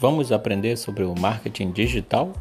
Vamos aprender sobre o marketing digital?